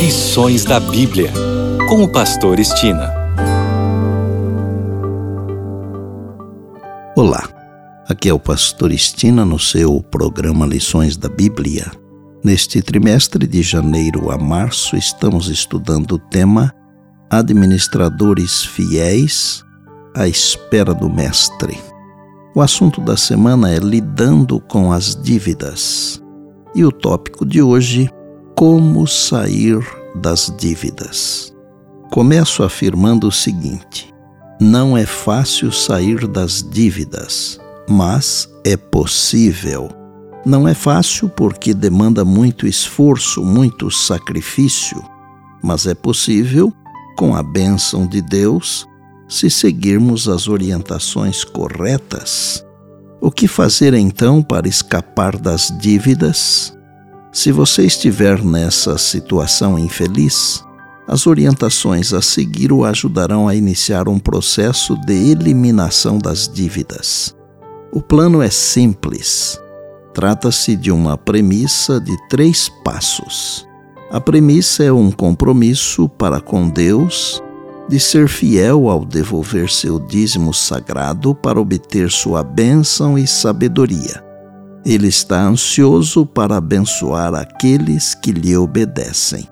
Lições da Bíblia, com o Pastor Estina. Olá, aqui é o Pastor Estina no seu programa Lições da Bíblia. Neste trimestre de janeiro a março, estamos estudando o tema Administradores Fiéis à Espera do Mestre. O assunto da semana é Lidando com as Dívidas. E o tópico de hoje como sair das dívidas. Começo afirmando o seguinte: não é fácil sair das dívidas, mas é possível. Não é fácil porque demanda muito esforço, muito sacrifício, mas é possível com a bênção de Deus se seguirmos as orientações corretas. O que fazer então para escapar das dívidas? Se você estiver nessa situação infeliz, as orientações a seguir o ajudarão a iniciar um processo de eliminação das dívidas. O plano é simples. Trata-se de uma premissa de três passos. A premissa é um compromisso para com Deus de ser fiel ao devolver seu dízimo sagrado para obter sua bênção e sabedoria. Ele está ansioso para abençoar aqueles que lhe obedecem.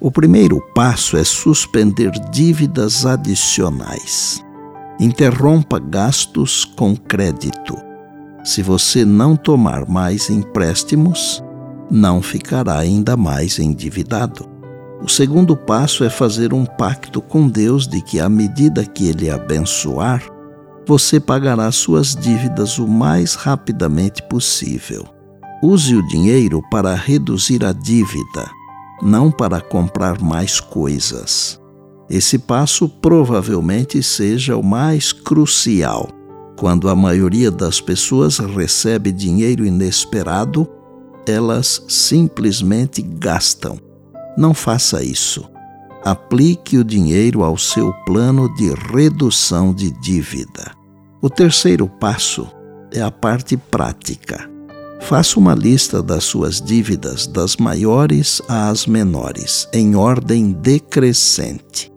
O primeiro passo é suspender dívidas adicionais. Interrompa gastos com crédito. Se você não tomar mais empréstimos, não ficará ainda mais endividado. O segundo passo é fazer um pacto com Deus de que, à medida que Ele abençoar, você pagará suas dívidas o mais rapidamente possível. Use o dinheiro para reduzir a dívida, não para comprar mais coisas. Esse passo provavelmente seja o mais crucial quando a maioria das pessoas recebe dinheiro inesperado, elas simplesmente gastam. Não faça isso. Aplique o dinheiro ao seu plano de redução de dívida. O terceiro passo é a parte prática. Faça uma lista das suas dívidas, das maiores às menores, em ordem decrescente.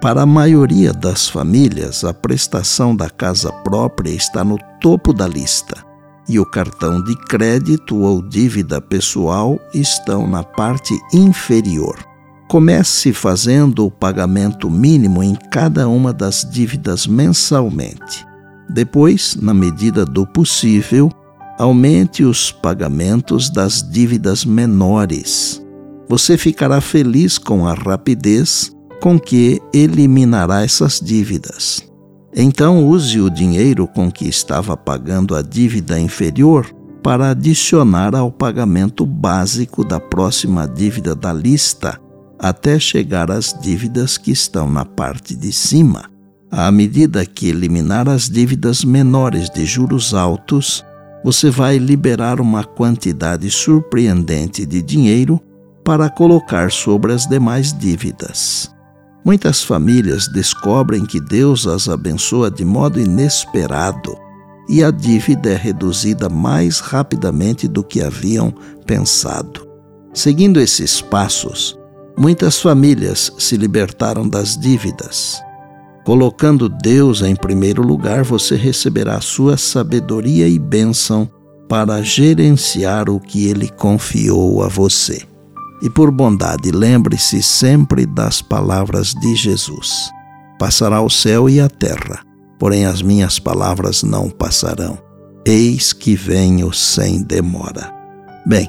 Para a maioria das famílias, a prestação da casa própria está no topo da lista e o cartão de crédito ou dívida pessoal estão na parte inferior. Comece fazendo o pagamento mínimo em cada uma das dívidas mensalmente. Depois, na medida do possível, aumente os pagamentos das dívidas menores. Você ficará feliz com a rapidez com que eliminará essas dívidas. Então, use o dinheiro com que estava pagando a dívida inferior para adicionar ao pagamento básico da próxima dívida da lista até chegar às dívidas que estão na parte de cima. À medida que eliminar as dívidas menores de juros altos, você vai liberar uma quantidade surpreendente de dinheiro para colocar sobre as demais dívidas. Muitas famílias descobrem que Deus as abençoa de modo inesperado e a dívida é reduzida mais rapidamente do que haviam pensado. Seguindo esses passos, Muitas famílias se libertaram das dívidas. Colocando Deus em primeiro lugar, você receberá sua sabedoria e bênção para gerenciar o que Ele confiou a você. E por bondade, lembre-se sempre das palavras de Jesus: Passará o céu e a terra, porém as minhas palavras não passarão. Eis que venho sem demora. Bem,